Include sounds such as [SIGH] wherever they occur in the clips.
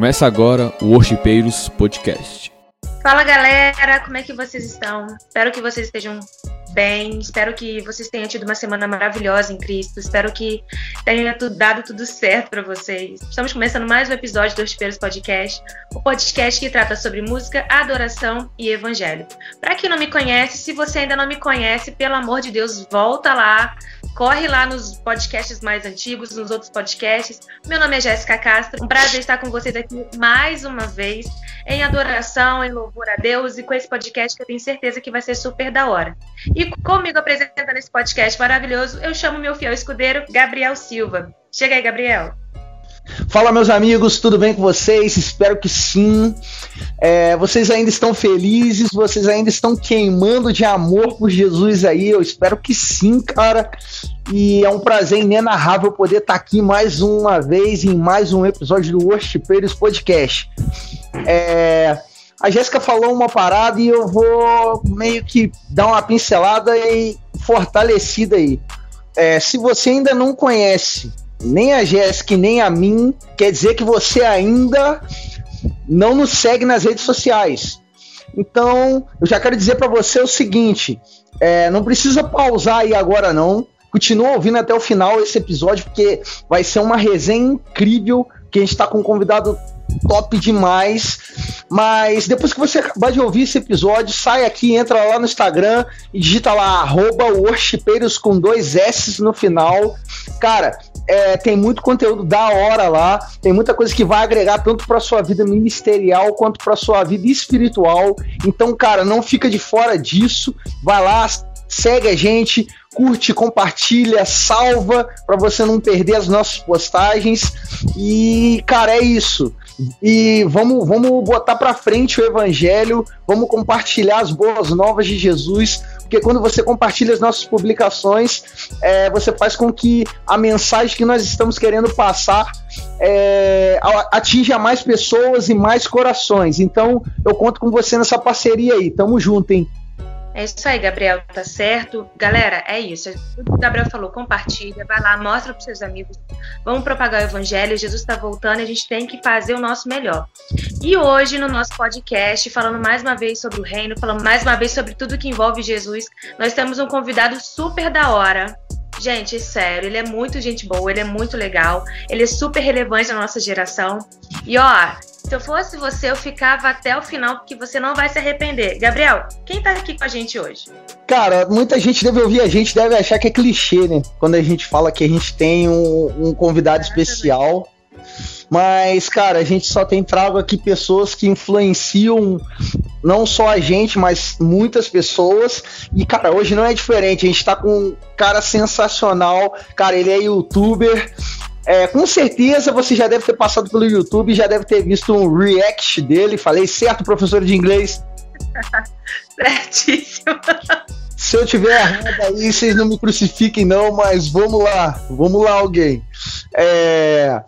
Começa agora o Worshipeiros Podcast. Fala galera, como é que vocês estão? Espero que vocês estejam bem, espero que vocês tenham tido uma semana maravilhosa em Cristo, espero que tenha dado tudo certo para vocês. Estamos começando mais um episódio do Worshipeiros Podcast, o podcast que trata sobre música, adoração e evangelho. Para quem não me conhece, se você ainda não me conhece, pelo amor de Deus, volta lá, Corre lá nos podcasts mais antigos, nos outros podcasts. Meu nome é Jéssica Castro. Um prazer estar com vocês aqui mais uma vez, em adoração, em louvor a Deus e com esse podcast que eu tenho certeza que vai ser super da hora. E comigo apresentando esse podcast maravilhoso, eu chamo meu fiel escudeiro, Gabriel Silva. Chega aí, Gabriel. Fala, meus amigos, tudo bem com vocês? Espero que sim. É, vocês ainda estão felizes, vocês ainda estão queimando de amor por Jesus aí. Eu espero que sim, cara. E é um prazer inenarrável poder estar aqui mais uma vez em mais um episódio do Worshipeiros Podcast. É, a Jéssica falou uma parada e eu vou meio que dar uma pincelada e fortalecida aí. É, se você ainda não conhece nem a Jéssica nem a mim, quer dizer que você ainda não nos segue nas redes sociais. Então, eu já quero dizer para você o seguinte: é, não precisa pausar aí agora, não. Continua ouvindo até o final esse episódio, porque vai ser uma resenha incrível. Que a gente está com um convidado top demais. Mas depois que você acabar de ouvir esse episódio, sai aqui, entra lá no Instagram e digita lá, arroba worshipeiros com dois S no final. Cara, é, tem muito conteúdo da hora lá, tem muita coisa que vai agregar tanto para sua vida ministerial quanto para sua vida espiritual. Então, cara, não fica de fora disso. Vai lá, segue a gente, curte, compartilha, salva para você não perder as nossas postagens. E, cara, é isso. E vamos, vamos botar para frente o evangelho, vamos compartilhar as boas novas de Jesus, porque quando você compartilha as nossas publicações, é, você faz com que a mensagem que nós estamos querendo passar é, atinja mais pessoas e mais corações. Então, eu conto com você nessa parceria aí. Tamo junto, hein? É isso aí, Gabriel, tá certo? Galera, é isso. Que o Gabriel falou, compartilha, vai lá, mostra para seus amigos. Vamos propagar o evangelho, Jesus está voltando a gente tem que fazer o nosso melhor. E hoje, no nosso podcast, falando mais uma vez sobre o reino, falando mais uma vez sobre tudo que envolve Jesus, nós temos um convidado super da hora. Gente, sério, ele é muito gente boa, ele é muito legal, ele é super relevante na nossa geração. E ó, se eu fosse você, eu ficava até o final, porque você não vai se arrepender. Gabriel, quem tá aqui com a gente hoje? Cara, muita gente deve ouvir a gente, deve achar que é clichê, né? Quando a gente fala que a gente tem um, um convidado especial. Mas, cara, a gente só tem trago aqui pessoas que influenciam não só a gente, mas muitas pessoas. E, cara, hoje não é diferente. A gente tá com um cara sensacional. Cara, ele é youtuber. É, com certeza você já deve ter passado pelo YouTube, já deve ter visto um react dele. Falei certo, professor de inglês? [LAUGHS] Certíssimo. Se eu tiver errado aí, vocês não me crucifiquem, não, mas vamos lá, vamos lá, alguém. É,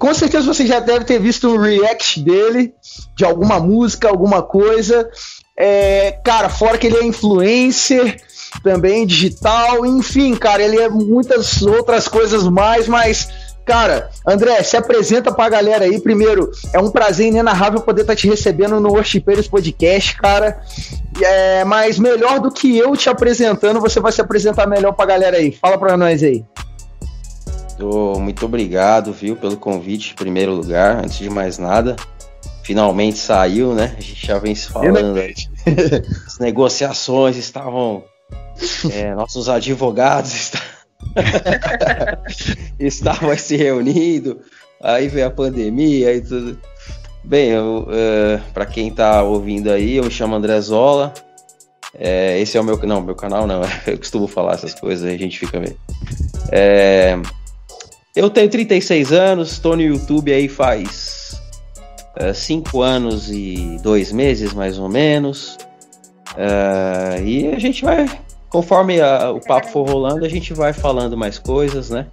com certeza você já deve ter visto um react dele, de alguma música, alguma coisa. É, cara, fora que ele é influencer, também digital, enfim, cara, ele é muitas outras coisas mais, mas Cara, André, se apresenta pra galera aí. Primeiro, é um prazer inenarrável poder estar tá te recebendo no Worshipeiros Podcast, cara. É, mas melhor do que eu te apresentando, você vai se apresentar melhor pra galera aí. Fala pra nós aí. Muito obrigado, viu, pelo convite, em primeiro lugar. Antes de mais nada, finalmente saiu, né? A gente já vem se falando. [LAUGHS] As negociações estavam é, nossos advogados [LAUGHS] está... estavam se reunindo, aí veio a pandemia e tudo. Bem, uh, é, para quem está ouvindo aí, eu me chamo André Zola. É, esse é o meu não, meu canal não. [LAUGHS] Eu costumo falar essas coisas, a gente fica meio. É, eu tenho 36 anos, estou no YouTube aí faz 5 é, anos e 2 meses mais ou menos. Uh, e a gente vai Conforme a, o papo for rolando, a gente vai falando mais coisas, né?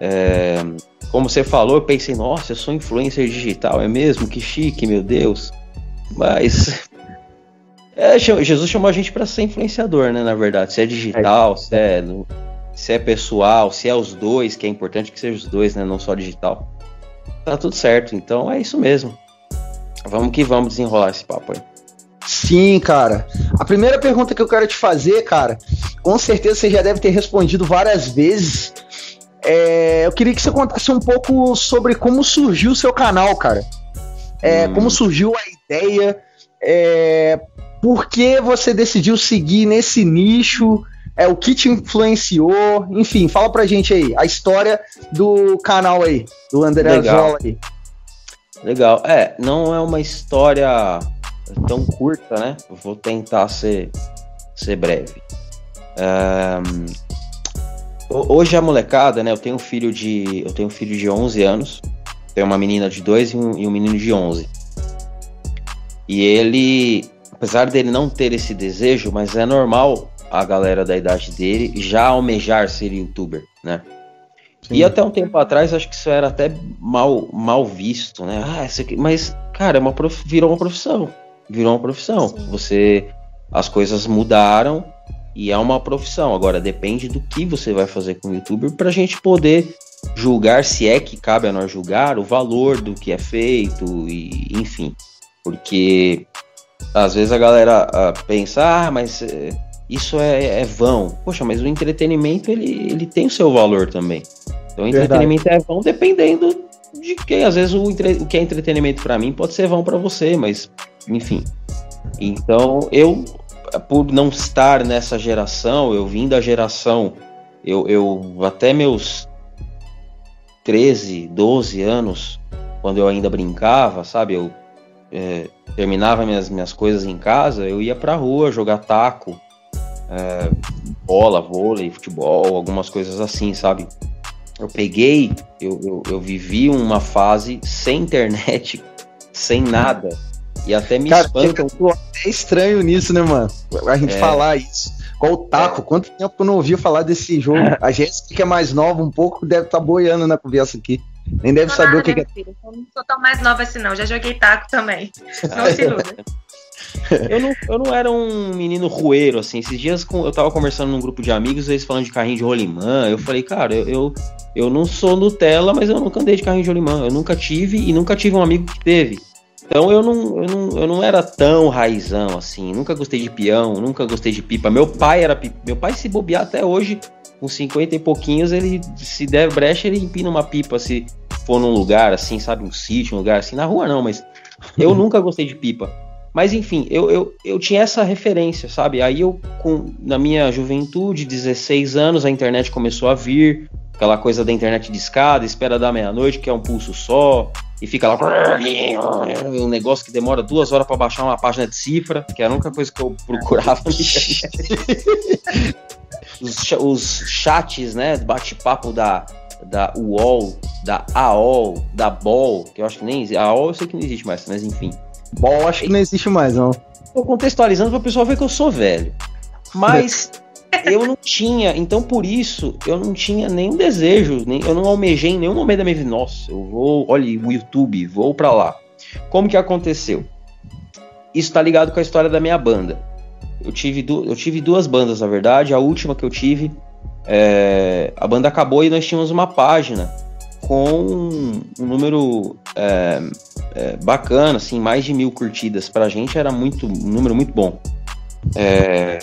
É, como você falou, eu pensei, nossa, eu sou influencer digital, é mesmo? Que chique, meu Deus. Mas [LAUGHS] é, Jesus chamou a gente para ser influenciador, né? Na verdade, se é digital, se é, se é pessoal, se é os dois, que é importante que seja os dois, né? Não só digital. tá tudo certo. Então é isso mesmo. Vamos que vamos desenrolar esse papo aí. Sim, cara. A primeira pergunta que eu quero te fazer, cara, com certeza você já deve ter respondido várias vezes. É, eu queria que você contasse um pouco sobre como surgiu o seu canal, cara. É, hum. Como surgiu a ideia, é, por que você decidiu seguir nesse nicho, é, o que te influenciou, enfim, fala pra gente aí, a história do canal aí, do André Legal. Zola aí. Legal, é, não é uma história tão curta, né? Vou tentar ser, ser breve. Um, hoje a molecada, né? Eu tenho um filho de, eu tenho um filho de 11 anos, tenho uma menina de 2 e um, e um menino de 11. E ele, apesar dele não ter esse desejo, mas é normal a galera da idade dele já almejar ser youtuber, né? Sim. E até um tempo atrás, acho que isso era até mal, mal visto, né? Ah, isso aqui. Mas, cara, é uma prof... virou uma profissão. Virou uma profissão. Sim. Você. As coisas mudaram e é uma profissão. Agora, depende do que você vai fazer com o youtuber pra gente poder julgar, se é que cabe a nós julgar, o valor do que é feito, e enfim. Porque às vezes a galera uh, pensa, ah, mas. Isso é, é, vão. Poxa, mas o entretenimento ele, ele tem o seu valor também. Então o entretenimento Verdade. é vão dependendo de quem. Às vezes o, entre, o que é entretenimento para mim pode ser vão para você, mas enfim. Então eu, por não estar nessa geração, eu vim da geração, eu, eu até meus 13, 12 anos, quando eu ainda brincava, sabe? Eu é, terminava minhas, minhas coisas em casa, eu ia pra rua jogar taco é, bola, vôlei, futebol, algumas coisas assim, sabe? Eu peguei, eu, eu, eu, vivi uma fase sem internet, [LAUGHS] sem nada. E até me Cara, espanta. É estranho nisso, né, mano? A gente é. falar isso. Qual o taco? É. Quanto tempo eu não ouvi falar desse jogo? [LAUGHS] A Jéssica, que é mais nova um pouco, deve estar tá boiando na conversa aqui. Nem deve saber nada, o que, que é. Filho. Eu não sou tão mais nova assim, não. Já joguei taco também. [LAUGHS] Não se iluda. Eu, não, eu não era um menino rueiro, assim. Esses dias eu tava conversando num grupo de amigos, eles falando de carrinho de rolimã. Eu falei, cara, eu, eu, eu não sou Nutella, mas eu nunca andei de carrinho de rolimã. Eu nunca tive e nunca tive um amigo que teve. Então eu não, eu não, eu não era tão raizão assim. Nunca gostei de peão, nunca gostei de pipa. Meu pai era pipa. Meu pai se bobear até hoje, com 50 e pouquinhos, ele se der brecha, ele empina uma pipa se for num lugar assim, sabe, um sítio, um lugar assim, na rua não, mas eu nunca gostei de pipa. Mas enfim, eu, eu, eu tinha essa referência, sabe? Aí eu, com, na minha juventude, 16 anos, a internet começou a vir, aquela coisa da internet de escada, espera da meia-noite, que é um pulso só, e fica lá um negócio que demora duas horas para baixar uma página de cifra, que era a única coisa que eu procurava. os, os chats, né, bate-papo da, da UOL, da AOL, da BOL, que eu acho que nem existe. A AOL eu sei que não existe mais, mas enfim. Bom, acho que não existe mais, não. Tô contextualizando para o pessoal ver que eu sou velho. Mas [LAUGHS] eu não tinha, então por isso eu não tinha nenhum desejo, nem, eu não almejei em nenhum momento da minha vida. Nossa, eu vou, olha, o YouTube, vou para lá. Como que aconteceu? Isso tá ligado com a história da minha banda. Eu tive, eu tive duas bandas, na verdade. A última que eu tive, é, a banda acabou e nós tínhamos uma página com um número é, é, bacana, assim, mais de mil curtidas. Pra gente era muito, um número muito bom. É,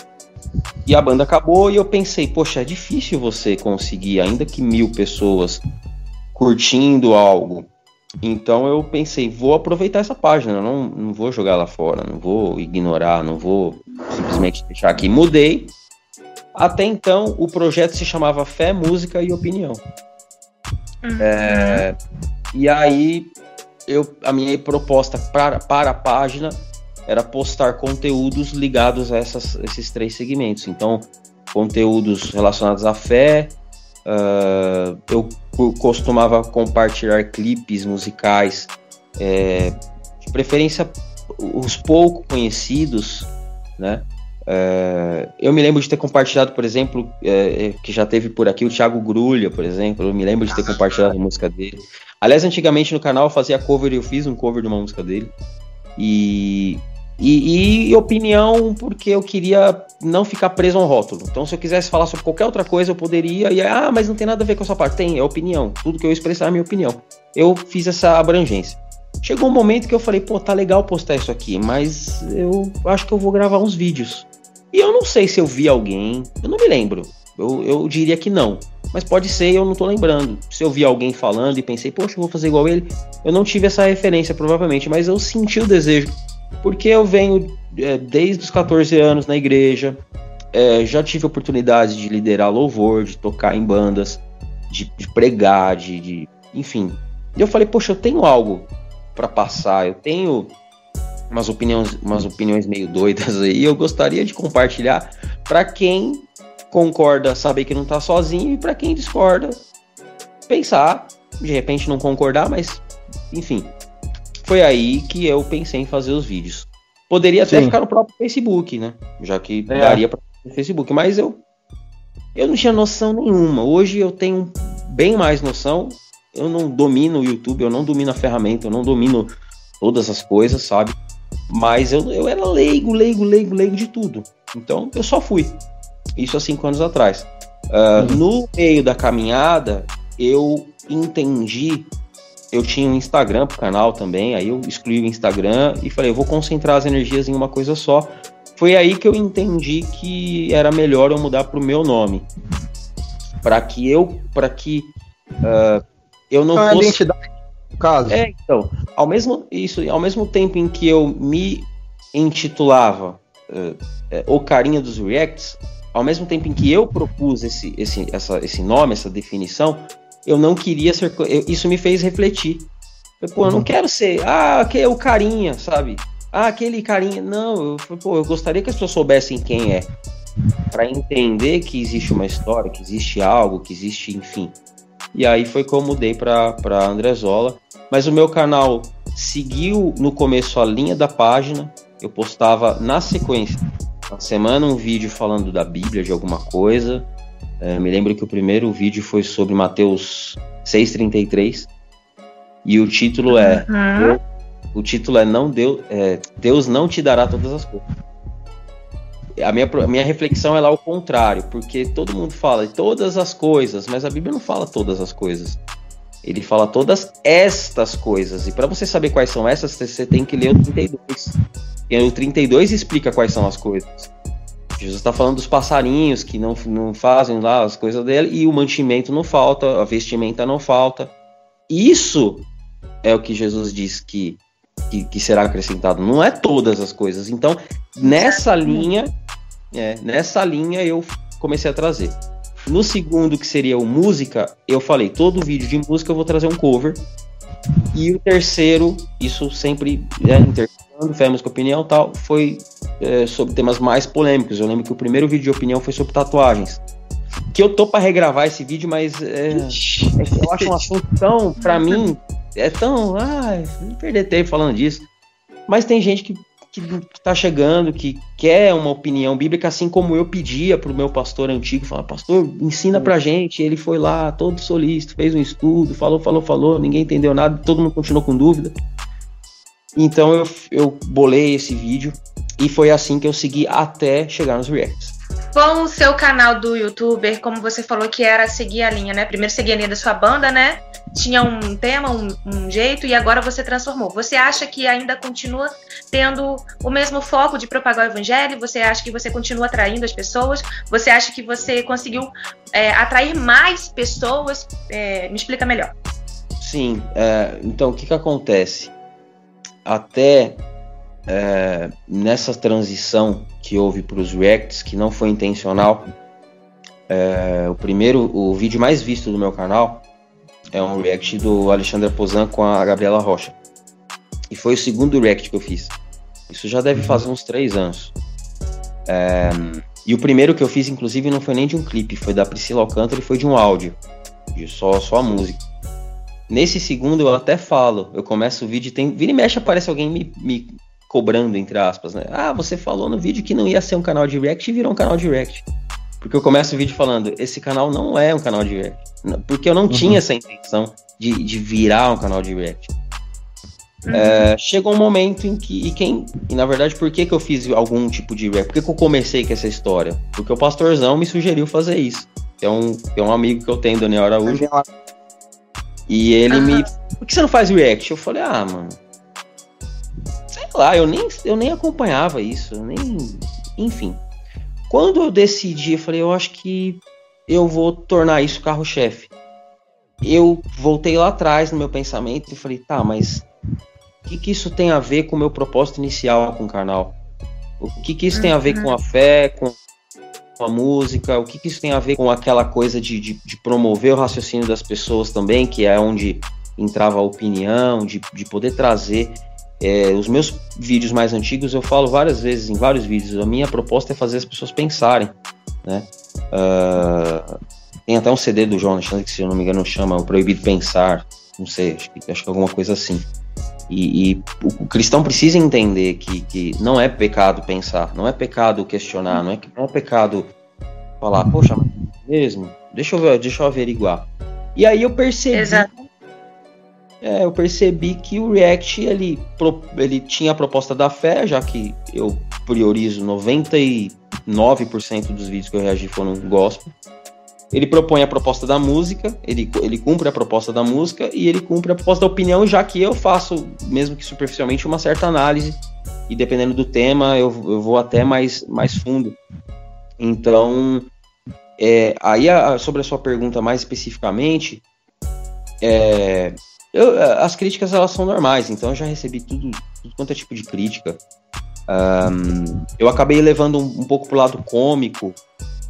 e a banda acabou e eu pensei, poxa, é difícil você conseguir, ainda que mil pessoas curtindo algo. Então eu pensei, vou aproveitar essa página, não, não vou jogar lá fora, não vou ignorar, não vou simplesmente deixar aqui. Mudei. Até então o projeto se chamava Fé, Música e Opinião. Uhum. É, e aí eu, a minha proposta para, para a página era postar conteúdos ligados a essas, esses três segmentos. Então, conteúdos relacionados à fé, uh, eu costumava compartilhar clipes musicais, é, de preferência os pouco conhecidos, né? É, eu me lembro de ter compartilhado, por exemplo, é, que já teve por aqui o Thiago Grulha, por exemplo. Eu me lembro de ter compartilhado a música dele. Aliás, antigamente no canal eu fazia cover e eu fiz um cover de uma música dele. E E, e, opinião porque eu queria não ficar preso a um rótulo. Então, se eu quisesse falar sobre qualquer outra coisa, eu poderia. E ah, mas não tem nada a ver com a sua parte. Tem, é opinião. Tudo que eu expressar é minha opinião. Eu fiz essa abrangência. Chegou um momento que eu falei, pô, tá legal postar isso aqui, mas eu acho que eu vou gravar uns vídeos. E eu não sei se eu vi alguém, eu não me lembro. Eu, eu diria que não. Mas pode ser, eu não tô lembrando. Se eu vi alguém falando e pensei, poxa, eu vou fazer igual ele, eu não tive essa referência, provavelmente, mas eu senti o desejo porque eu venho é, desde os 14 anos na igreja, é, já tive oportunidade de liderar louvor, de tocar em bandas, de, de pregar, de, de, enfim. E eu falei, poxa, eu tenho algo para passar, eu tenho umas opiniões, umas opiniões meio doidas aí, eu gostaria de compartilhar para quem concorda saber que não tá sozinho e para quem discorda pensar, de repente não concordar, mas enfim, foi aí que eu pensei em fazer os vídeos. Poderia até Sim. ficar no próprio Facebook, né? Já que é. daria para o Facebook, mas eu eu não tinha noção nenhuma. Hoje eu tenho bem mais noção. Eu não domino o YouTube, eu não domino a ferramenta, eu não domino todas as coisas, sabe? Mas eu, eu era leigo, leigo, leigo, leigo de tudo. Então eu só fui. Isso há cinco anos atrás. Uh, uhum. No meio da caminhada, eu entendi eu tinha um Instagram pro canal também, aí eu excluí o Instagram e falei, eu vou concentrar as energias em uma coisa só. Foi aí que eu entendi que era melhor eu mudar pro meu nome. para que eu, para que uh, eu não, não fosse... identidade, caso. É, então, ao mesmo isso, ao mesmo tempo em que eu me intitulava uh, o carinha dos reacts, ao mesmo tempo em que eu propus esse, esse, essa, esse nome, essa definição, eu não queria ser. Eu, isso me fez refletir. Eu, pô, eu não uhum. quero ser. Ah, aquele é o carinha, sabe? Ah, aquele carinha. Não, eu, pô, eu gostaria que as pessoas soubessem quem é. para entender que existe uma história, que existe algo, que existe, enfim. E aí foi que eu mudei pra, pra Andrezola. Mas o meu canal seguiu no começo a linha da página. Eu postava na sequência, na semana, um vídeo falando da Bíblia, de alguma coisa. É, me lembro que o primeiro vídeo foi sobre Mateus 6,33 e o título é uhum. o título é não Deus, é, Deus não te dará todas as coisas. A minha, a minha reflexão é lá o contrário, porque todo mundo fala de todas as coisas, mas a Bíblia não fala todas as coisas. Ele fala todas estas coisas. E para você saber quais são essas, você tem que ler o 32. E o 32 explica quais são as coisas. Jesus está falando dos passarinhos que não, não fazem lá as coisas dele e o mantimento não falta, a vestimenta não falta. Isso é o que Jesus diz que, que, que será acrescentado, não é todas as coisas. Então, nessa linha, é, nessa linha eu comecei a trazer. No segundo, que seria o música, eu falei, todo vídeo de música eu vou trazer um cover. E o terceiro, isso sempre é intercalando, fé, música, opinião tal, foi é, sobre temas mais polêmicos. Eu lembro que o primeiro vídeo de opinião foi sobre tatuagens. Que eu tô para regravar esse vídeo, mas é, é, eu acho um assunto tão, para mim, é tão. Ah, não perder tempo falando disso. Mas tem gente que, que, que tá chegando, que quer uma opinião bíblica, assim como eu pedia pro meu pastor antigo, falar, pastor, ensina pra gente. Ele foi lá, todo solícito, fez um estudo, falou, falou, falou, ninguém entendeu nada, todo mundo continuou com dúvida. Então eu, eu bolei esse vídeo e foi assim que eu segui até chegar nos reacts. Com o seu canal do youtuber, como você falou que era seguir a linha, né? Primeiro seguir a linha da sua banda, né? Tinha um tema, um, um jeito, e agora você transformou. Você acha que ainda continua tendo o mesmo foco de propagar o evangelho? Você acha que você continua atraindo as pessoas? Você acha que você conseguiu é, atrair mais pessoas? É, me explica melhor. Sim, é, então o que, que acontece? Até é, nessa transição que houve para os reacts, que não foi intencional, é, o primeiro, o vídeo mais visto do meu canal é um react do Alexandre Pozan com a Gabriela Rocha. E foi o segundo react que eu fiz. Isso já deve fazer uns três anos. É, e o primeiro que eu fiz, inclusive, não foi nem de um clipe, foi da Priscila Alcântara e foi de um áudio, de só, só a música. Nesse segundo eu até falo, eu começo o vídeo, tem, vira e mexe aparece alguém me, me cobrando, entre aspas, né? Ah, você falou no vídeo que não ia ser um canal de react e virou um canal de react. Porque eu começo o vídeo falando, esse canal não é um canal de react. Porque eu não uhum. tinha essa intenção de, de virar um canal de react. Uhum. É, chegou um momento em que. E quem. E na verdade, por que, que eu fiz algum tipo de rap? Por que, que eu comecei com essa história? Porque o pastorzão me sugeriu fazer isso. É um, é um amigo que eu tenho, Daniel Araújo. E ele uhum. me. Por que você não faz react? Eu falei, ah, mano. Lá, eu nem, eu nem acompanhava isso. Nem. Enfim. Quando eu decidi, eu falei, eu acho que eu vou tornar isso carro-chefe. Eu voltei lá atrás no meu pensamento e falei, tá, mas o que, que isso tem a ver com o meu propósito inicial com o canal? O que, que isso tem a ver com a fé, com a música? O que, que isso tem a ver com aquela coisa de, de, de promover o raciocínio das pessoas também, que é onde entrava a opinião, de, de poder trazer. É, os meus vídeos mais antigos eu falo várias vezes em vários vídeos. A minha proposta é fazer as pessoas pensarem, né? Uh, tem até um CD do Jonas, que se eu não me engano chama O Proibido Pensar, não sei, acho que, acho que alguma coisa assim. E, e o, cristão precisa entender que, que não é pecado pensar, não é pecado questionar, não é, não é pecado falar, poxa, mesmo, deixa eu, ver, deixa eu averiguar. E aí eu percebi. Exato. É, eu percebi que o React ele, ele tinha a proposta da fé, já que eu priorizo 99% dos vídeos que eu reagi foram gospel. Ele propõe a proposta da música, ele, ele cumpre a proposta da música e ele cumpre a proposta da opinião, já que eu faço, mesmo que superficialmente, uma certa análise e dependendo do tema eu, eu vou até mais, mais fundo. Então, é, aí a, sobre a sua pergunta mais especificamente, é, eu, as críticas elas são normais, então eu já recebi tudo, tudo quanto é tipo de crítica. Um, eu acabei levando um, um pouco pro lado cômico,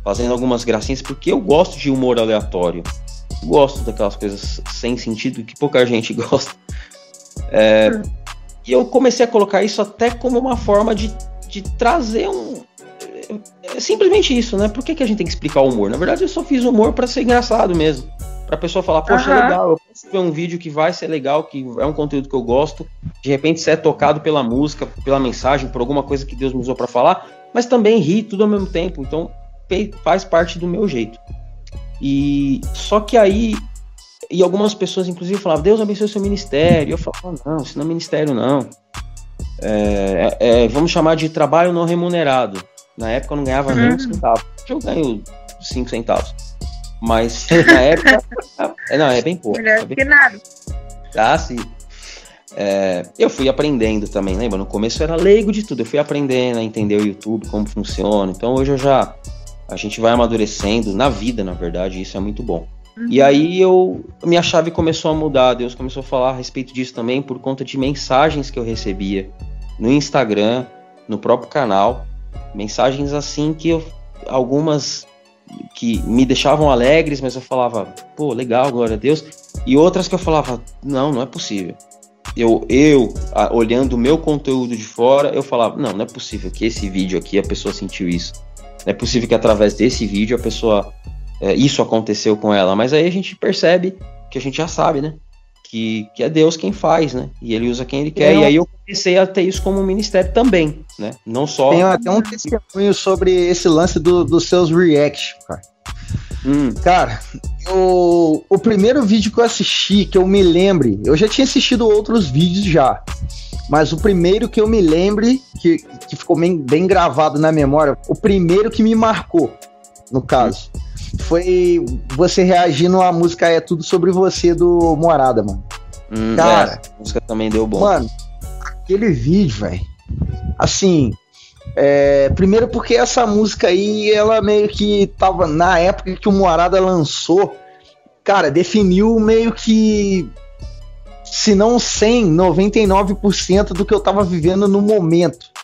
fazendo algumas gracinhas, porque eu gosto de humor aleatório. Gosto daquelas coisas sem sentido que pouca gente [LAUGHS] gosta. É, hum. E eu comecei a colocar isso até como uma forma de, de trazer um. É simplesmente isso, né? Por que, que a gente tem que explicar o humor? Na verdade, eu só fiz humor para ser engraçado mesmo. Pra pessoa falar, poxa, uhum. legal, eu ver um vídeo que vai ser legal, que é um conteúdo que eu gosto, de repente ser é tocado pela música, pela mensagem, por alguma coisa que Deus me usou para falar, mas também rir tudo ao mesmo tempo. Então, faz parte do meu jeito. E só que aí e algumas pessoas inclusive falavam Deus abençoe seu ministério. Eu falava não, isso não é ministério não. É, é, é vamos chamar de trabalho não remunerado. Na época eu não ganhava uhum. nem um centavo. Hoje eu ganho cinco centavos. Mas na época. [LAUGHS] é, não, é bem pouco. Melhor é bem... que nada. Ah, sim. É, eu fui aprendendo também, lembra? No começo eu era leigo de tudo. Eu fui aprendendo a entender o YouTube, como funciona. Então hoje eu já a gente vai amadurecendo na vida, na verdade, isso é muito bom. Uhum. E aí eu minha chave começou a mudar, Deus começou a falar a respeito disso também por conta de mensagens que eu recebia no Instagram, no próprio canal, mensagens assim que eu algumas que me deixavam alegres, mas eu falava, pô, legal, glória a Deus, e outras que eu falava, não, não é possível. Eu, eu olhando o meu conteúdo de fora, eu falava, não, não é possível que esse vídeo aqui a pessoa sentiu isso. É possível que através desse vídeo a pessoa. É, isso aconteceu com ela, mas aí a gente percebe que a gente já sabe, né? Que, que é Deus quem faz, né? E ele usa quem ele quer. Eu... E aí eu comecei a ter isso como ministério também, né? Não só. Tem até um testemunho sobre esse lance do, dos seus reacts, cara. Hum. Cara, eu, o primeiro vídeo que eu assisti, que eu me lembre, eu já tinha assistido outros vídeos já. Mas o primeiro que eu me lembre, que, que ficou bem, bem gravado na memória, o primeiro que me marcou, no caso, foi você reagindo à música É Tudo Sobre Você do Morada, mano. Hum, Cara, é, a música também deu bom. Mano, aquele vídeo, velho. Assim, é, primeiro porque essa música aí, ela meio que tava na época que o Morada lançou, cara, definiu meio que se não 100, 99% do que eu tava vivendo no momento.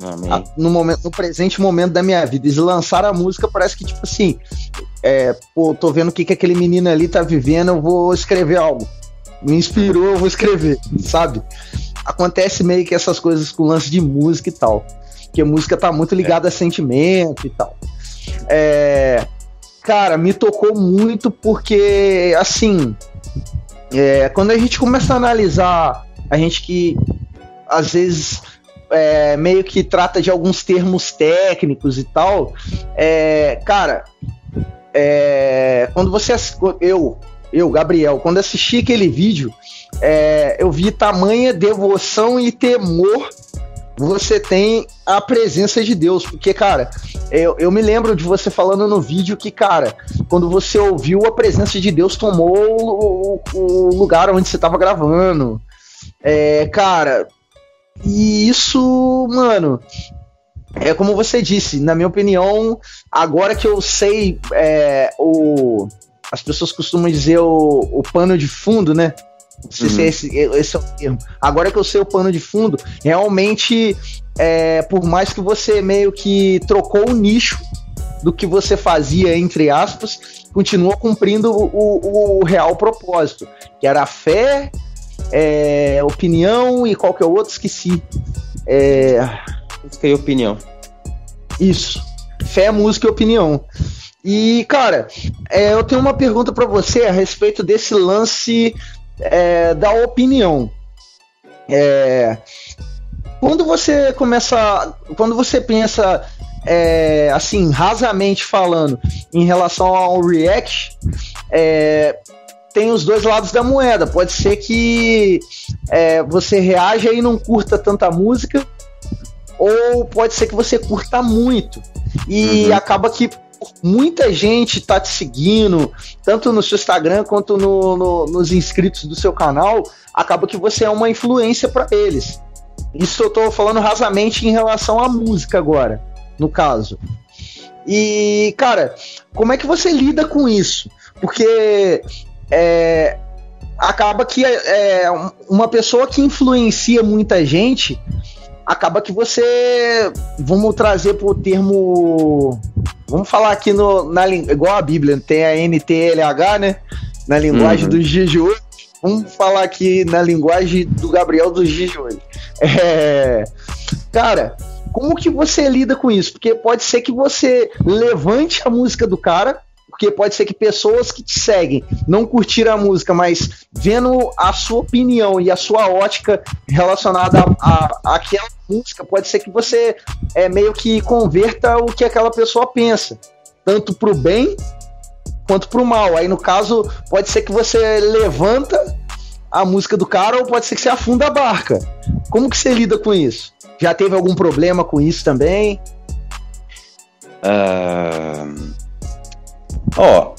A, no momento, no presente momento da minha vida. Eles lançaram a música, parece que, tipo assim, é, pô, tô vendo o que, que aquele menino ali tá vivendo, eu vou escrever algo. Me inspirou, eu vou escrever, sabe? Acontece meio que essas coisas com lance de música e tal. Que a música tá muito ligada é. a sentimento e tal. É, cara, me tocou muito porque, assim, é, quando a gente começa a analisar, a gente que às vezes é, meio que trata de alguns termos técnicos e tal, é, cara, é, quando você eu eu, Gabriel, quando assisti aquele vídeo, é, eu vi tamanha devoção e temor você tem a presença de Deus. Porque, cara, eu, eu me lembro de você falando no vídeo que, cara, quando você ouviu, a presença de Deus tomou o, o lugar onde você estava gravando. É, cara, e isso, mano, é como você disse, na minha opinião, agora que eu sei é, o. As pessoas costumam dizer o, o pano de fundo, né? Sei uhum. se esse, esse é o termo. Agora que eu sei o pano de fundo, realmente, é, por mais que você meio que trocou o nicho do que você fazia, entre aspas, continua cumprindo o, o, o real propósito, que era a fé, é, opinião e qualquer outro, esqueci. É... Música e opinião. Isso. Fé, música e opinião. E, cara, é, eu tenho uma pergunta para você a respeito desse lance é, da opinião. É, quando você começa, quando você pensa é, assim, rasamente falando, em relação ao React, é, tem os dois lados da moeda. Pode ser que é, você reaja e não curta tanta música, ou pode ser que você curta muito. E uhum. acaba que muita gente tá te seguindo, tanto no seu Instagram quanto no, no, nos inscritos do seu canal, acaba que você é uma influência para eles. Isso eu tô falando rasamente em relação à música agora, no caso. E, cara, como é que você lida com isso? Porque é, acaba que é, uma pessoa que influencia muita gente acaba que você vamos trazer para o termo vamos falar aqui no na igual a Bíblia tem a NTLH né? Na linguagem uhum. dos dias de hoje vamos falar aqui na linguagem do Gabriel dos dias de hoje é, cara como que você lida com isso? Porque pode ser que você levante a música do cara porque pode ser que pessoas que te seguem não curtiram a música, mas vendo a sua opinião e a sua ótica relacionada a, a, música, pode ser que você é, meio que converta o que aquela pessoa pensa, tanto para o bem quanto para o mal. Aí no caso, pode ser que você levanta a música do cara ou pode ser que você afunda a barca. Como que você lida com isso? Já teve algum problema com isso também? Uh, Ó,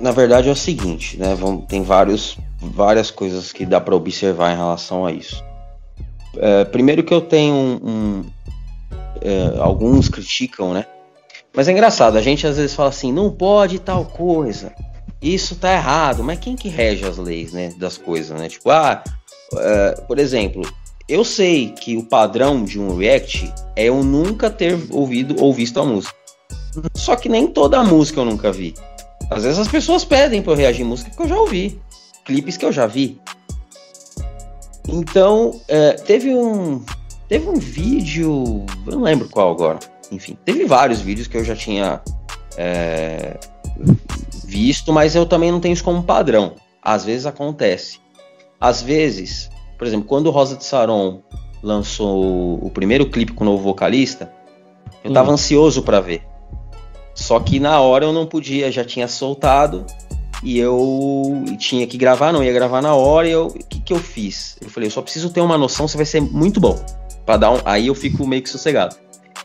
na verdade é o seguinte, né? Vamos, tem vários, várias coisas que dá para observar em relação a isso. É, primeiro que eu tenho um, um é, alguns criticam, né? Mas é engraçado, a gente às vezes fala assim, não pode tal coisa, isso tá errado, mas quem que rege as leis, né, das coisas, né? Tipo, ah, é, por exemplo, eu sei que o padrão de um react é eu nunca ter ouvido ou visto a música. Só que nem toda música eu nunca vi. Às vezes as pessoas pedem para eu reagir música que eu já ouvi, clipes que eu já vi. Então, é, teve um teve um vídeo, eu não lembro qual agora. Enfim, teve vários vídeos que eu já tinha é, visto, mas eu também não tenho isso como padrão. Às vezes acontece. Às vezes, por exemplo, quando o Rosa de Saron lançou o primeiro clipe com o novo vocalista, eu tava hum. ansioso para ver. Só que na hora eu não podia, já tinha soltado e eu tinha que gravar, não ia gravar na hora. E eu, o que, que eu fiz? Eu falei, eu só preciso ter uma noção se vai ser muito bom. Pra dar um, aí eu fico meio que sossegado.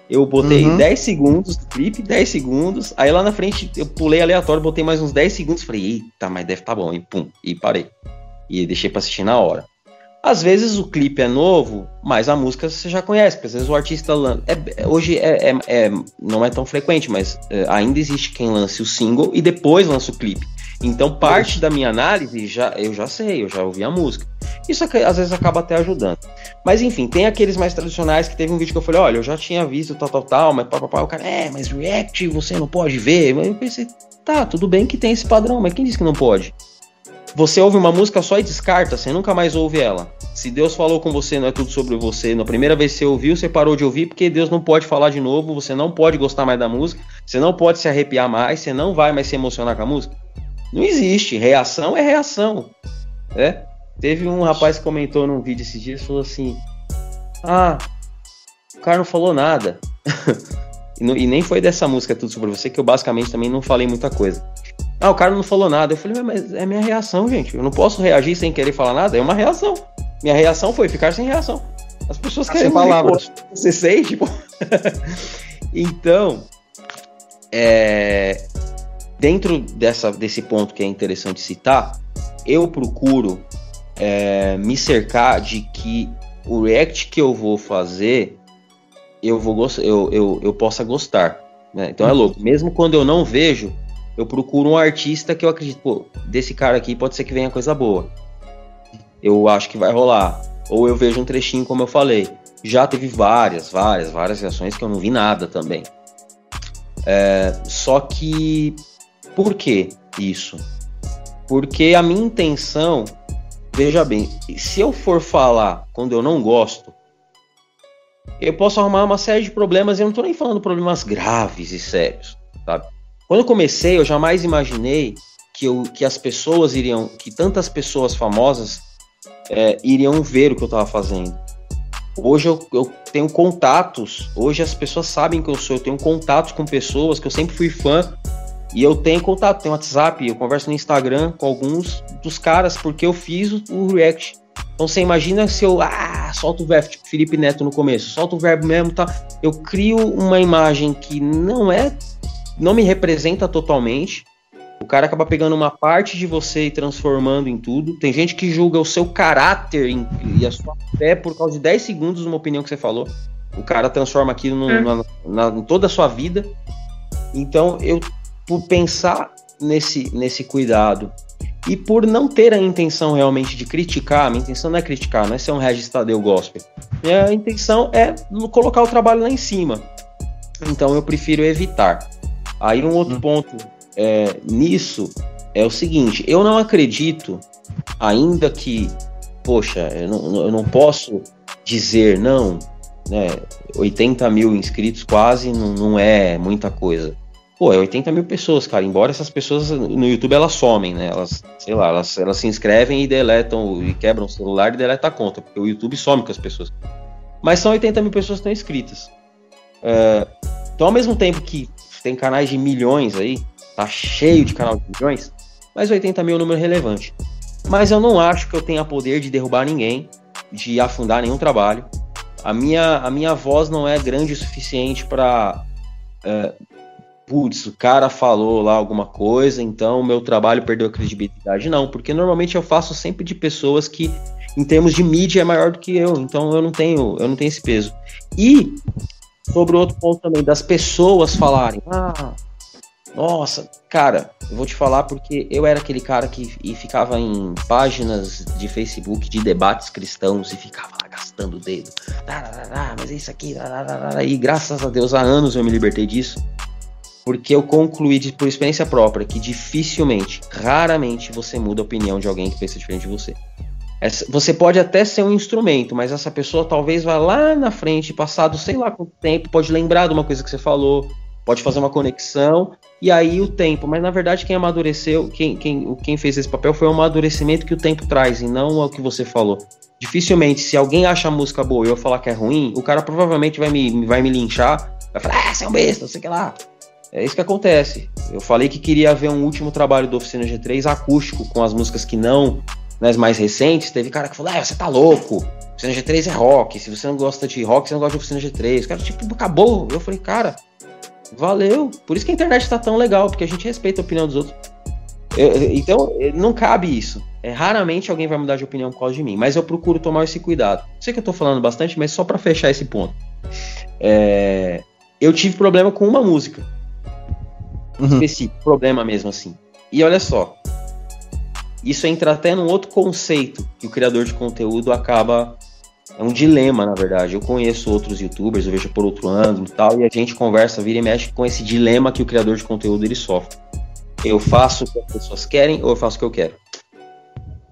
Eu botei uhum. 10 segundos do clipe, 10 segundos. Aí lá na frente eu pulei aleatório, botei mais uns 10 segundos. Falei, eita, mas deve tá bom. E pum, e parei. E deixei pra assistir na hora. Às vezes o clipe é novo, mas a música você já conhece, porque às vezes o artista lança. É, hoje é, é, é, não é tão frequente, mas é, ainda existe quem lance o single e depois lança o clipe. Então parte da minha análise já eu já sei, eu já ouvi a música. Isso às vezes acaba até ajudando. Mas enfim, tem aqueles mais tradicionais que teve um vídeo que eu falei, olha, eu já tinha visto tal, tal, tal, mas papapá, o cara, é, mas React você não pode ver. Eu pensei, tá, tudo bem que tem esse padrão, mas quem disse que não pode? Você ouve uma música só e descarta, você nunca mais ouve ela. Se Deus falou com você, não é tudo sobre você. Na primeira vez que você ouviu, você parou de ouvir porque Deus não pode falar de novo, você não pode gostar mais da música, você não pode se arrepiar mais, você não vai mais se emocionar com a música. Não existe. Reação é reação. É? Teve um rapaz que comentou num vídeo esses dias falou assim: Ah, o cara não falou nada. [LAUGHS] e nem foi dessa música Tudo Sobre Você, que eu basicamente também não falei muita coisa. Ah, o cara não falou nada. Eu falei, mas é minha reação, gente. Eu não posso reagir sem querer falar nada. É uma reação. Minha reação foi ficar sem reação. As pessoas querem palavras. [LAUGHS] Você sente, pô. [LAUGHS] então, é, dentro dessa, desse ponto que é interessante citar, eu procuro é, me cercar de que o react que eu vou fazer, eu vou eu, eu, eu possa gostar. Né? Então é louco. Mesmo quando eu não vejo, eu procuro um artista que eu acredito, pô, desse cara aqui pode ser que venha coisa boa. Eu acho que vai rolar. Ou eu vejo um trechinho, como eu falei. Já teve várias, várias, várias reações que eu não vi nada também. É, só que, por que isso? Porque a minha intenção, veja bem, se eu for falar quando eu não gosto, eu posso arrumar uma série de problemas, e eu não estou nem falando problemas graves e sérios, sabe? Quando eu comecei, eu jamais imaginei que, eu, que as pessoas iriam, que tantas pessoas famosas é, iriam ver o que eu estava fazendo. Hoje eu, eu, tenho contatos, hoje as pessoas sabem que eu sou, eu tenho contatos com pessoas que eu sempre fui fã e eu tenho contato, tenho WhatsApp, eu converso no Instagram com alguns dos caras porque eu fiz o, o React. Então você imagina se eu ah, solto o verbo, tipo Felipe Neto no começo, solto o verbo mesmo, tá? Eu crio uma imagem que não é, não me representa totalmente, o cara acaba pegando uma parte de você e transformando em tudo. Tem gente que julga o seu caráter e a sua fé por causa de 10 segundos numa opinião que você falou. O cara transforma aquilo no, hum. na, na, em toda a sua vida. Então, eu, por pensar nesse, nesse cuidado e por não ter a intenção realmente de criticar, minha intenção não é criticar, não é ser um Regis Tadeu gospel. Minha intenção é colocar o trabalho lá em cima. Então, eu prefiro evitar. Aí, um outro hum. ponto é, nisso é o seguinte: eu não acredito, ainda que, poxa, eu não, eu não posso dizer não, né? 80 mil inscritos quase não, não é muita coisa. Pô, é 80 mil pessoas, cara. Embora essas pessoas no YouTube elas somem, né? Elas, sei lá, elas, elas se inscrevem e deletam e quebram o celular e deletam a conta, porque o YouTube some com as pessoas. Mas são 80 mil pessoas que estão inscritas. É, então, ao mesmo tempo que tem canais de milhões aí, tá cheio de canal de milhões, mas 80 mil é um número relevante. Mas eu não acho que eu tenha poder de derrubar ninguém, de afundar nenhum trabalho. A minha, a minha voz não é grande o suficiente para. É, putz, o cara falou lá alguma coisa, então o meu trabalho perdeu a credibilidade. Não, porque normalmente eu faço sempre de pessoas que, em termos de mídia, é maior do que eu. Então eu não tenho, eu não tenho esse peso. E sobre o outro ponto também, das pessoas falarem, ah, nossa, cara, eu vou te falar porque eu era aquele cara que e ficava em páginas de Facebook de debates cristãos e ficava lá gastando o dedo. Mas é isso aqui, e graças a Deus há anos eu me libertei disso. Porque eu concluí de, por experiência própria que dificilmente, raramente você muda a opinião de alguém que pensa diferente de você. Você pode até ser um instrumento, mas essa pessoa talvez vá lá na frente, passado sei lá quanto tempo, pode lembrar de uma coisa que você falou, pode fazer uma conexão e aí o tempo. Mas na verdade quem amadureceu, quem, quem, quem fez esse papel foi o amadurecimento que o tempo traz e não o que você falou. Dificilmente, se alguém acha a música boa e eu falar que é ruim, o cara provavelmente vai me, vai me linchar, vai falar, ah, você é um besta, não sei o que lá. É isso que acontece. Eu falei que queria ver um último trabalho do Oficina G3 acústico, com as músicas que não, nas mais recentes. Teve cara que falou, ah, você tá louco. Oficina G3 é rock. Se você não gosta de rock, você não gosta de Oficina G3. O cara, tipo, acabou. Eu falei, cara, Valeu. Por isso que a internet tá tão legal, porque a gente respeita a opinião dos outros. Eu, então, não cabe isso. É, raramente alguém vai mudar de opinião por causa de mim, mas eu procuro tomar esse cuidado. Sei que eu tô falando bastante, mas só para fechar esse ponto. É, eu tive problema com uma música. Uhum. Específico, problema mesmo assim. E olha só. Isso entra até num outro conceito que o criador de conteúdo acaba é um dilema, na verdade. Eu conheço outros youtubers, eu vejo por outro ângulo e tal, e a gente conversa, vira e mexe com esse dilema que o criador de conteúdo ele sofre. Eu faço o que as pessoas querem ou eu faço o que eu quero?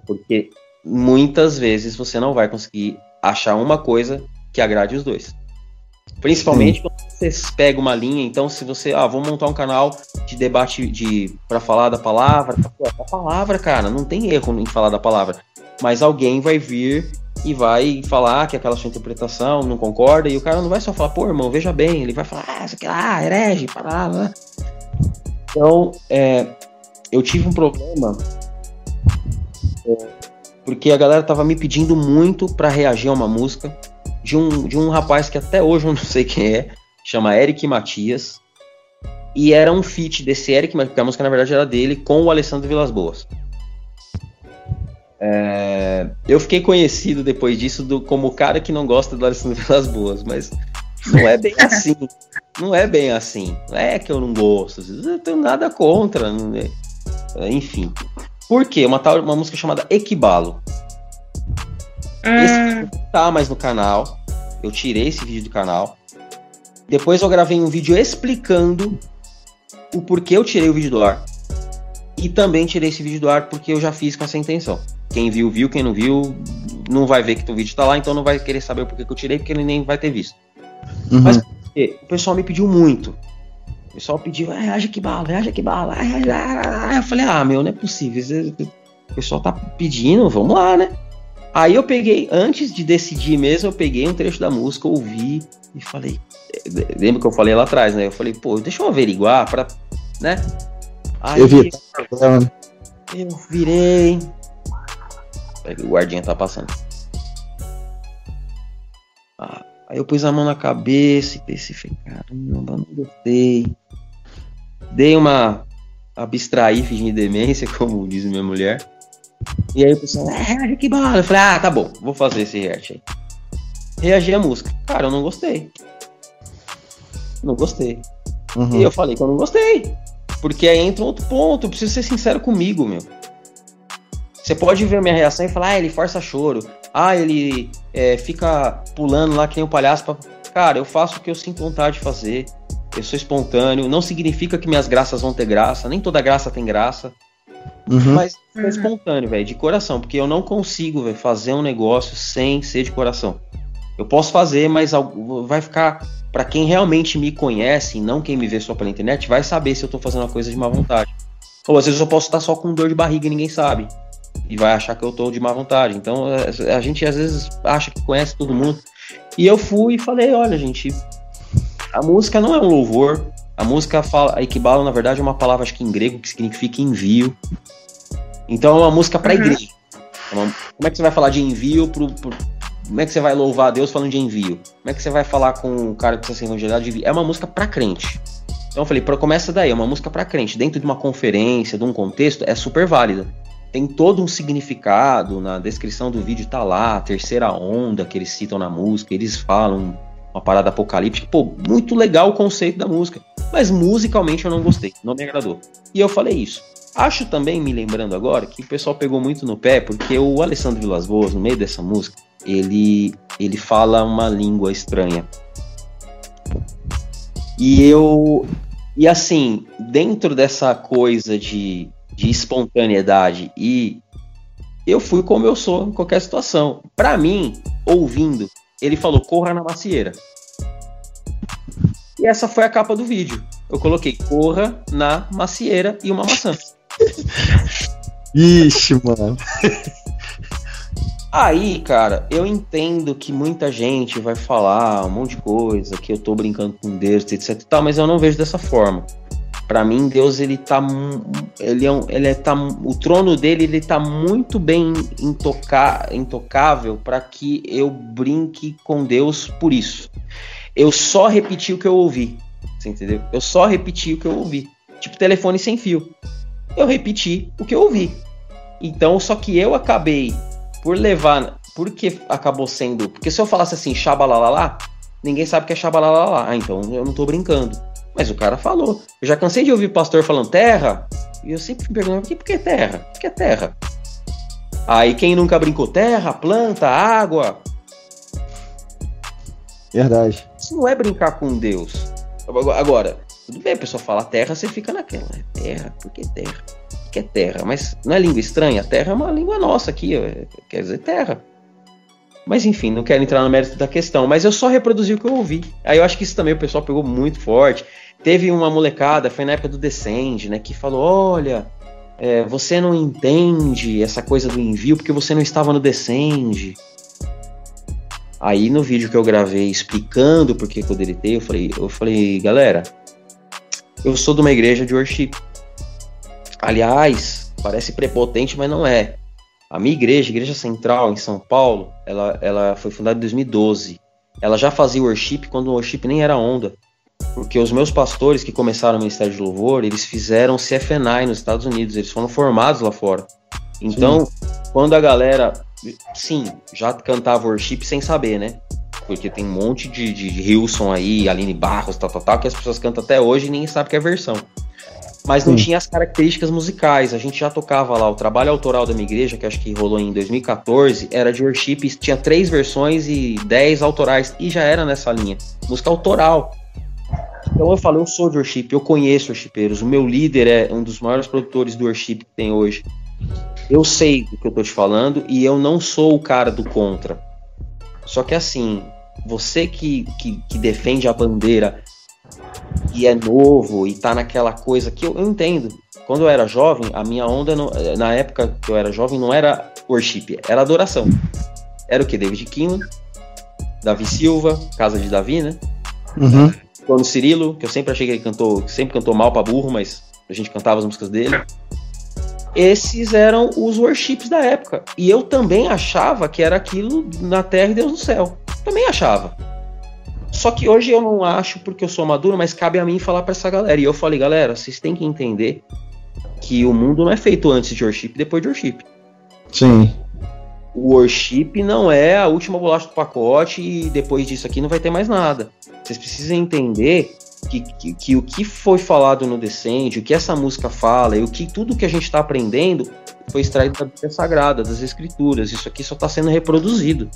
Porque muitas vezes você não vai conseguir achar uma coisa que agrade os dois. Principalmente Sim. quando você pega uma linha, então se você, ah, vou montar um canal de debate de para falar da palavra, a palavra, cara, não tem erro em falar da palavra, mas alguém vai vir e vai falar que aquela sua interpretação não concorda, e o cara não vai só falar, pô, irmão, veja bem, ele vai falar, ah, isso aqui lá, herege, parada. Então, é, eu tive um problema é, porque a galera tava me pedindo muito para reagir a uma música de um, de um rapaz que até hoje eu não sei quem é, chama Eric Matias. E era um feat desse Eric, porque a música na verdade era dele, com o Alessandro Vilas Boas. É, eu fiquei conhecido depois disso do, como o cara que não gosta do Alessandro Vilas Boas, mas não é bem assim. [LAUGHS] não é bem assim. Não é que eu não gosto. Eu não tenho nada contra. É, enfim. Por quê? Uma, tal, uma música chamada Equibalo. Hum. Esse tá mais no canal. Eu tirei esse vídeo do canal. Depois eu gravei um vídeo explicando o porquê eu tirei o vídeo do ar. E também tirei esse vídeo do ar porque eu já fiz com essa intenção. Quem viu, viu. Quem não viu, não vai ver que o vídeo tá lá, então não vai querer saber o porquê que eu tirei, porque ele nem vai ter visto. Uhum. Mas o pessoal me pediu muito. O pessoal pediu, ah, reage que bala, reage que bala. Eu falei, ah, meu, não é possível. O pessoal tá pedindo, vamos lá, né? Aí eu peguei, antes de decidir mesmo, eu peguei um trecho da música, ouvi e falei. Lembra que eu falei lá atrás, né? Eu falei, pô, deixa eu averiguar pra. né? Aí, eu vi. Eu virei. O guardinha tá passando. Ah, aí eu pus a mão na cabeça e pensei, caramba, não gostei. Dei uma abstrair, fingindo demência, [LAUGHS] como diz minha mulher. E aí o pessoal, é, que bala. Eu falei, ah, tá bom, vou fazer esse react aí. Reagi à música. Cara, eu não gostei. Não gostei. Uhum. E eu falei que eu não gostei. Porque aí entra um outro ponto, eu preciso ser sincero comigo, meu. Você pode ver minha reação e falar, ah, ele força choro. Ah, ele é, fica pulando lá que nem um palhaço. Pra... Cara, eu faço o que eu sinto vontade de fazer. Eu sou espontâneo. Não significa que minhas graças vão ter graça. Nem toda graça tem graça. Uhum. Mas é espontâneo, velho, de coração, porque eu não consigo véio, fazer um negócio sem ser de coração. Eu posso fazer, mas vai ficar para quem realmente me conhece, e não quem me vê só pela internet, vai saber se eu tô fazendo uma coisa de má vontade. Ou às vezes eu posso estar só com dor de barriga e ninguém sabe. E vai achar que eu tô de má vontade. Então é, a gente às vezes acha que conhece todo mundo. E eu fui e falei, olha, gente, a música não é um louvor, a música fala, a Ikebalo, na verdade, é uma palavra acho que em grego que significa envio. Então é uma música para uhum. igreja. É uma, como é que você vai falar de envio pro, pro, como é que você vai louvar a Deus falando de envio? Como é que você vai falar com o cara que precisa ser evangelizado de envio? É uma música para crente. Então eu falei, começa daí, é uma música para crente. Dentro de uma conferência, de um contexto, é super válida. Tem todo um significado, na descrição do vídeo tá lá, a terceira onda que eles citam na música, eles falam uma parada apocalíptica. Pô, muito legal o conceito da música. Mas musicalmente eu não gostei, não me agradou. E eu falei isso. Acho também, me lembrando agora, que o pessoal pegou muito no pé, porque o Alessandro Vilas Boas, no meio dessa música, ele, ele fala uma língua estranha. E eu. E assim, dentro dessa coisa de, de espontaneidade e eu fui como eu sou em qualquer situação. Para mim, ouvindo, ele falou corra na macieira. E essa foi a capa do vídeo. Eu coloquei corra na macieira e uma maçã. [LAUGHS] Ixi, mano. [LAUGHS] Aí, cara, eu entendo que muita gente vai falar um monte de coisa, que eu tô brincando com Deus, etc e tal, mas eu não vejo dessa forma. Para mim, Deus ele tá ele é, um, ele é tá o trono dele ele tá muito bem intoca, intocável para que eu brinque com Deus por isso. Eu só repeti o que eu ouvi. Você entendeu? Eu só repeti o que eu ouvi. Tipo telefone sem fio. Eu repeti o que eu ouvi. Então, só que eu acabei por levar. Porque acabou sendo. Porque se eu falasse assim, xabalalá, ninguém sabe que é xabalalá. Ah, então eu não tô brincando. Mas o cara falou. Eu já cansei de ouvir o pastor falando terra. E eu sempre me pergunto, por que terra? Por que terra? Aí quem nunca brincou terra, planta, água, Verdade. Isso não é brincar com Deus. Agora, tudo bem, a pessoa fala terra, você fica naquela. É terra, por que terra? Que é terra? Mas não é língua estranha? Terra é uma língua nossa aqui, quer dizer terra. Mas enfim, não quero entrar no mérito da questão, mas eu só reproduzi o que eu ouvi. Aí eu acho que isso também o pessoal pegou muito forte. Teve uma molecada, foi na época do Descend, né, que falou: olha, é, você não entende essa coisa do envio porque você não estava no Descend. Aí no vídeo que eu gravei explicando por que eu deletei, eu falei, eu falei, galera, eu sou de uma igreja de worship. Aliás, parece prepotente, mas não é. A minha igreja, a Igreja Central em São Paulo, ela, ela foi fundada em 2012. Ela já fazia worship quando o worship nem era onda. Porque os meus pastores que começaram o Ministério de Louvor, eles fizeram CFNI nos Estados Unidos, eles foram formados lá fora. Então, sim. quando a galera, sim, já cantava worship sem saber, né? Porque tem um monte de, de, de Hilson aí, Aline Barros, tal, tal, tal, que as pessoas cantam até hoje e ninguém sabe que é versão. Mas não sim. tinha as características musicais. A gente já tocava lá. O trabalho autoral da minha igreja, que acho que rolou em 2014, era de worship, tinha três versões e dez autorais. E já era nessa linha. Música autoral. Então eu falo, eu sou de worship, eu conheço worshipeiros. O meu líder é um dos maiores produtores do worship que tem hoje. Eu sei do que eu tô te falando e eu não sou o cara do contra. Só que assim, você que, que, que defende a bandeira e é novo e tá naquela coisa que eu, eu, entendo. Quando eu era jovem, a minha onda, no, na época que eu era jovem, não era worship, era adoração. Era o que? David Kim, Davi Silva, Casa de Davi, né? Uhum. Plano Cirilo, que eu sempre achei que ele cantou, sempre cantou mal para burro, mas a gente cantava as músicas dele. Esses eram os worships da época. E eu também achava que era aquilo na terra e Deus no céu. Também achava. Só que hoje eu não acho porque eu sou maduro, mas cabe a mim falar para essa galera. E eu falei, galera, vocês têm que entender que o mundo não é feito antes de worship e depois de worship. Sim. O worship não é a última bolacha do pacote e depois disso aqui não vai ter mais nada. Vocês precisam entender que, que, que, o que foi falado no Descende, o que essa música fala e o que tudo que a gente está aprendendo foi extraído da Bíblia Sagrada, das Escrituras. Isso aqui só está sendo reproduzido.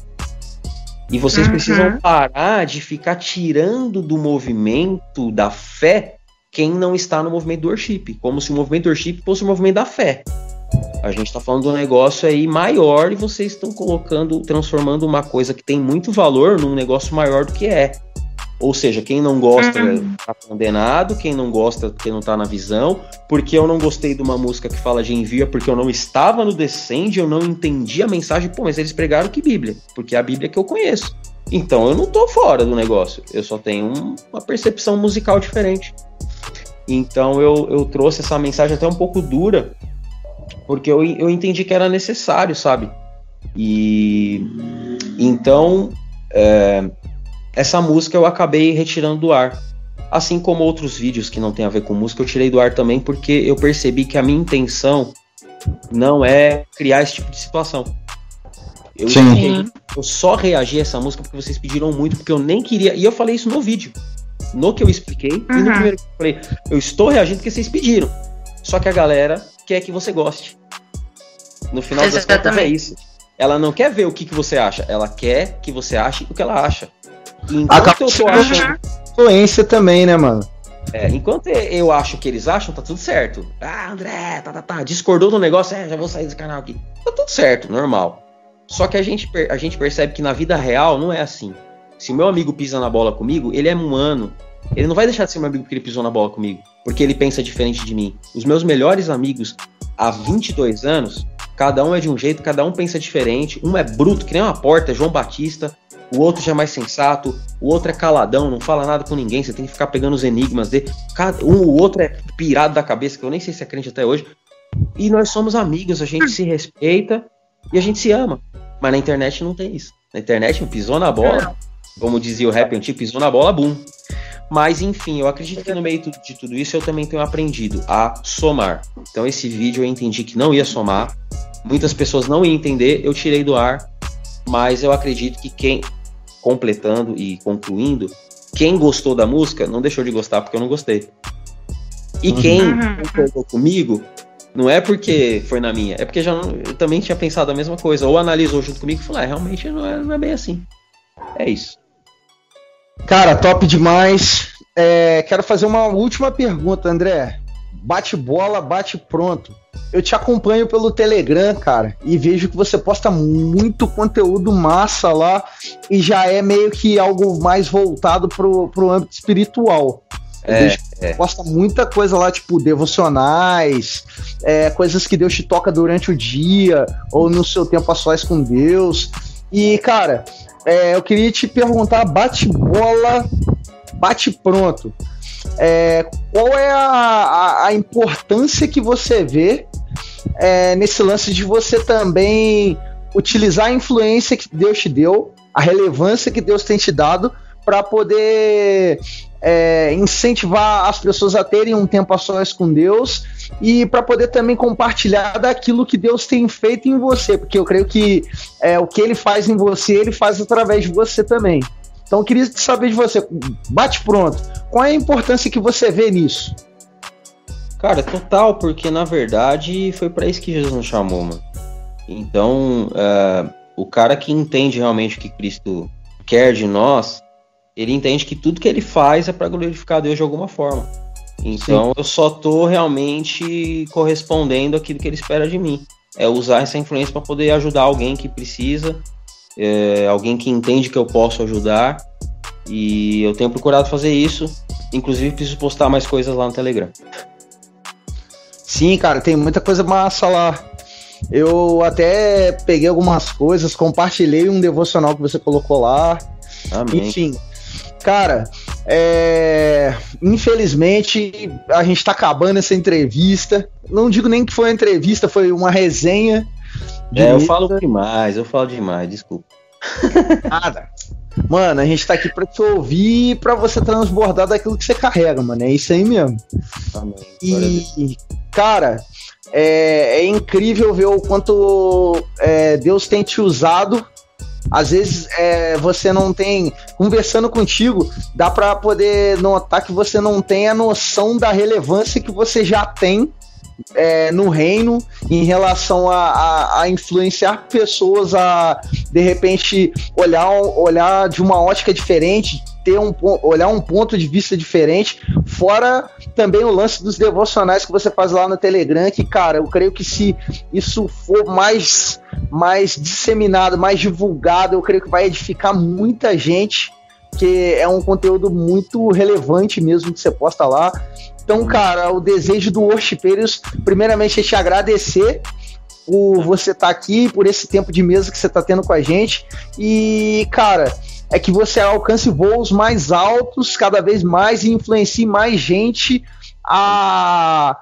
E vocês uhum. precisam parar de ficar tirando do movimento da fé quem não está no movimento do worship, como se o movimento do worship fosse o movimento da fé. A gente está falando de um negócio aí maior e vocês estão colocando, transformando uma coisa que tem muito valor num negócio maior do que é. Ou seja, quem não gosta uhum. tá condenado, quem não gosta porque não tá na visão, porque eu não gostei de uma música que fala de envio é porque eu não estava no descende, eu não entendi a mensagem, pô, mas eles pregaram que Bíblia, porque é a Bíblia que eu conheço. Então eu não tô fora do negócio, eu só tenho um, uma percepção musical diferente. Então eu, eu trouxe essa mensagem até um pouco dura, porque eu, eu entendi que era necessário, sabe? E então é, essa música eu acabei retirando do ar. Assim como outros vídeos que não tem a ver com música, eu tirei do ar também porque eu percebi que a minha intenção não é criar esse tipo de situação. Eu, Sim. eu só reagi a essa música porque vocês pediram muito, porque eu nem queria. E eu falei isso no vídeo. No que eu expliquei, uhum. e no primeiro que eu falei, eu estou reagindo porque vocês pediram. Só que a galera quer que você goste. No final Exatamente. das contas é isso. Ela não quer ver o que, que você acha, ela quer que você ache o que ela acha. Enquanto eu tô achando. Influência também, né, mano? É, enquanto eu acho que eles acham, tá tudo certo. Ah, André, tá, tá, tá. Discordou do negócio, é, já vou sair desse canal aqui. Tá tudo certo, normal. Só que a gente, a gente percebe que na vida real não é assim. Se o meu amigo pisa na bola comigo, ele é humano. Ele não vai deixar de ser meu amigo porque ele pisou na bola comigo. Porque ele pensa diferente de mim. Os meus melhores amigos, há 22 anos, cada um é de um jeito, cada um pensa diferente. Um é bruto, que nem uma porta, é João Batista o outro já é mais sensato, o outro é caladão, não fala nada com ninguém, você tem que ficar pegando os enigmas dele. Cada, um, o outro é pirado da cabeça, que eu nem sei se é crente até hoje. E nós somos amigos, a gente se respeita e a gente se ama. Mas na internet não tem isso. Na internet, pisou na bola, como dizia o rap antigo, pisou na bola, boom. Mas enfim, eu acredito que no meio de tudo isso eu também tenho aprendido a somar. Então esse vídeo eu entendi que não ia somar, muitas pessoas não iam entender, eu tirei do ar mas eu acredito que quem, completando e concluindo, quem gostou da música não deixou de gostar porque eu não gostei. E uhum. quem uhum. concordou comigo, não é porque foi na minha, é porque já não, eu também tinha pensado a mesma coisa, ou analisou junto comigo e falou, ah, realmente não é, não é bem assim. É isso. Cara, top demais. É, quero fazer uma última pergunta, André. Bate bola, bate pronto eu te acompanho pelo Telegram, cara, e vejo que você posta muito conteúdo massa lá e já é meio que algo mais voltado pro, pro âmbito espiritual. É, é. Posta muita coisa lá, tipo, devocionais, é, coisas que Deus te toca durante o dia, ou no seu tempo a sós com Deus. E, cara, é, eu queria te perguntar, bate bola bate pronto. É, qual é a, a, a, importância que você vê é, nesse lance de você também utilizar a influência que Deus te deu, a relevância que Deus tem te dado para poder é, incentivar as pessoas a terem um tempo a sós com Deus e para poder também compartilhar daquilo que Deus tem feito em você, porque eu creio que é, o que Ele faz em você, Ele faz através de você também. Então eu queria saber de você, bate pronto, qual é a importância que você vê nisso? Cara, total, porque na verdade foi para isso que Jesus nos chamou, mano. Então, uh, o cara que entende realmente o que Cristo quer de nós, ele entende que tudo que ele faz é para glorificar Deus de alguma forma. Então Sim. eu só tô realmente correspondendo àquilo que ele espera de mim. É usar essa influência para poder ajudar alguém que precisa, é, alguém que entende que eu posso ajudar. E eu tenho procurado fazer isso. Inclusive preciso postar mais coisas lá no Telegram. Sim, cara, tem muita coisa massa lá. Eu até peguei algumas coisas, compartilhei um devocional que você colocou lá. Amém. Enfim, Cara, é... infelizmente a gente está acabando essa entrevista. Não digo nem que foi uma entrevista, foi uma resenha. É, eu falo demais, eu falo demais, desculpa. [LAUGHS] Nada. Mano, a gente tá aqui pra te ouvir e pra você transbordar daquilo que você carrega, mano. É isso aí mesmo. Amém. E, cara, é, é, incrível ver o quanto é, Deus tem te usado às vezes é, você não tem. Conversando contigo, dá para poder notar que você não tem a noção da relevância que você já tem é, no reino em relação a, a, a, influenciar pessoas a de repente olhar, olhar de uma ótica diferente, ter um olhar um ponto de vista diferente, fora também o lance dos devocionais que você faz lá no Telegram, que cara, eu creio que se isso for mais mais disseminado, mais divulgado, eu creio que vai edificar muita gente, que é um conteúdo muito relevante mesmo que você posta lá. Então, cara, o desejo do Worshipeiros, primeiramente, é te agradecer por você estar tá aqui, por esse tempo de mesa que você está tendo com a gente. E, cara, é que você alcance voos mais altos cada vez mais e influencie mais gente a,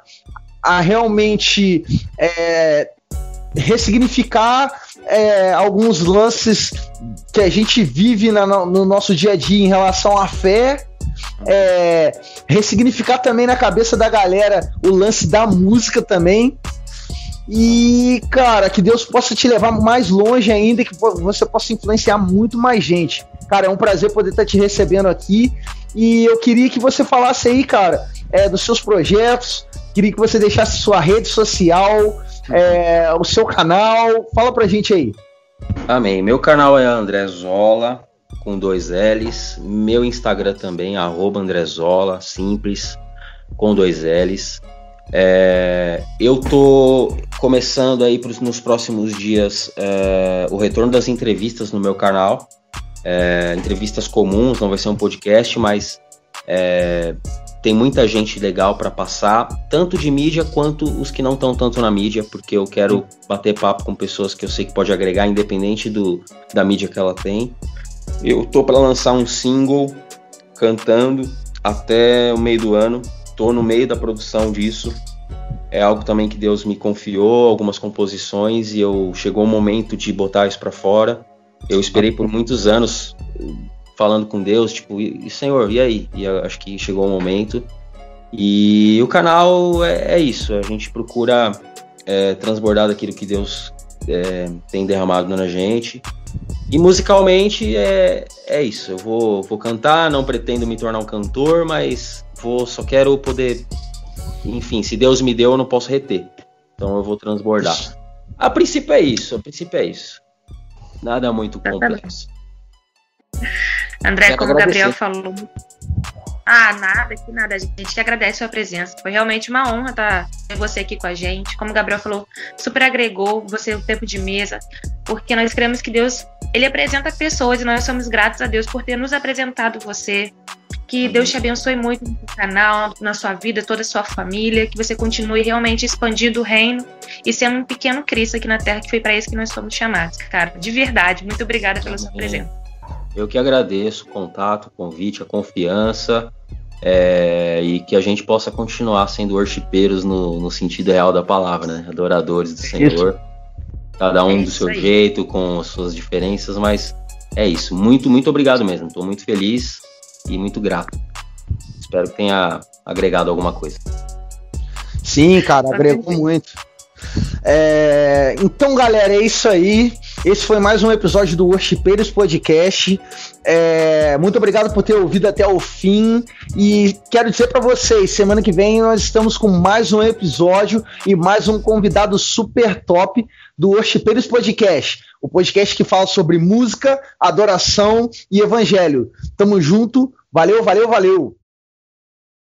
a realmente é, ressignificar é, alguns lances que a gente vive na, no nosso dia a dia em relação à fé. É, ressignificar também na cabeça da galera o lance da música também. E, cara, que Deus possa te levar mais longe ainda, que você possa influenciar muito mais gente. Cara, é um prazer poder estar te recebendo aqui. E eu queria que você falasse aí, cara, é, dos seus projetos. Queria que você deixasse sua rede social, é, o seu canal. Fala pra gente aí. Amém. Meu canal é André Zola, com dois L's. Meu Instagram também, arroba André Zola, simples, com dois L's. É, eu tô começando aí pros, nos próximos dias é, o retorno das entrevistas no meu canal. É, entrevistas comuns, não vai ser um podcast, mas é, tem muita gente legal para passar, tanto de mídia quanto os que não estão tanto na mídia, porque eu quero bater papo com pessoas que eu sei que pode agregar, independente do, da mídia que ela tem. Eu tô para lançar um single cantando até o meio do ano. Tô no meio da produção disso. É algo também que Deus me confiou, algumas composições e eu chegou o momento de botar isso para fora. Eu esperei por muitos anos falando com Deus, tipo, e, Senhor, e aí? E acho que chegou o momento. E o canal é, é isso, a gente procura é, transbordar daquilo que Deus é, tem derramado na gente. E musicalmente é, é isso, eu vou, vou cantar, não pretendo me tornar um cantor, mas vou só quero poder. Enfim, se Deus me deu, eu não posso reter. Então eu vou transbordar. A princípio é isso, a princípio é isso. Nada muito complexo. André, Quero como o Gabriel falou. Ah, nada, que nada. A gente que agradece a sua presença. Foi realmente uma honra estar ter você aqui com a gente. Como o Gabriel falou, super agregou você o tempo de mesa, porque nós cremos que Deus, ele apresenta pessoas e nós somos gratos a Deus por ter nos apresentado você. Que Deus te abençoe muito no canal, na sua vida, toda a sua família, que você continue realmente expandindo o reino e sendo um pequeno Cristo aqui na terra, que foi para isso que nós fomos chamados. Cara, de verdade, muito obrigada pela sua presença. Eu que agradeço o contato, o convite, a confiança é, e que a gente possa continuar sendo worshipeiros no, no sentido real da palavra, né? Adoradores do Senhor. Cada um é do seu aí. jeito, com as suas diferenças, mas é isso. Muito, muito obrigado mesmo. Estou muito feliz e muito grato. Espero que tenha agregado alguma coisa. Sim, cara, agregou muito. É, então, galera, é isso aí. Esse foi mais um episódio do Worshipeiros Podcast. É, muito obrigado por ter ouvido até o fim. E quero dizer para vocês: semana que vem nós estamos com mais um episódio e mais um convidado super top do Worshipeiros Podcast. O podcast que fala sobre música, adoração e evangelho. Tamo junto. Valeu, valeu, valeu.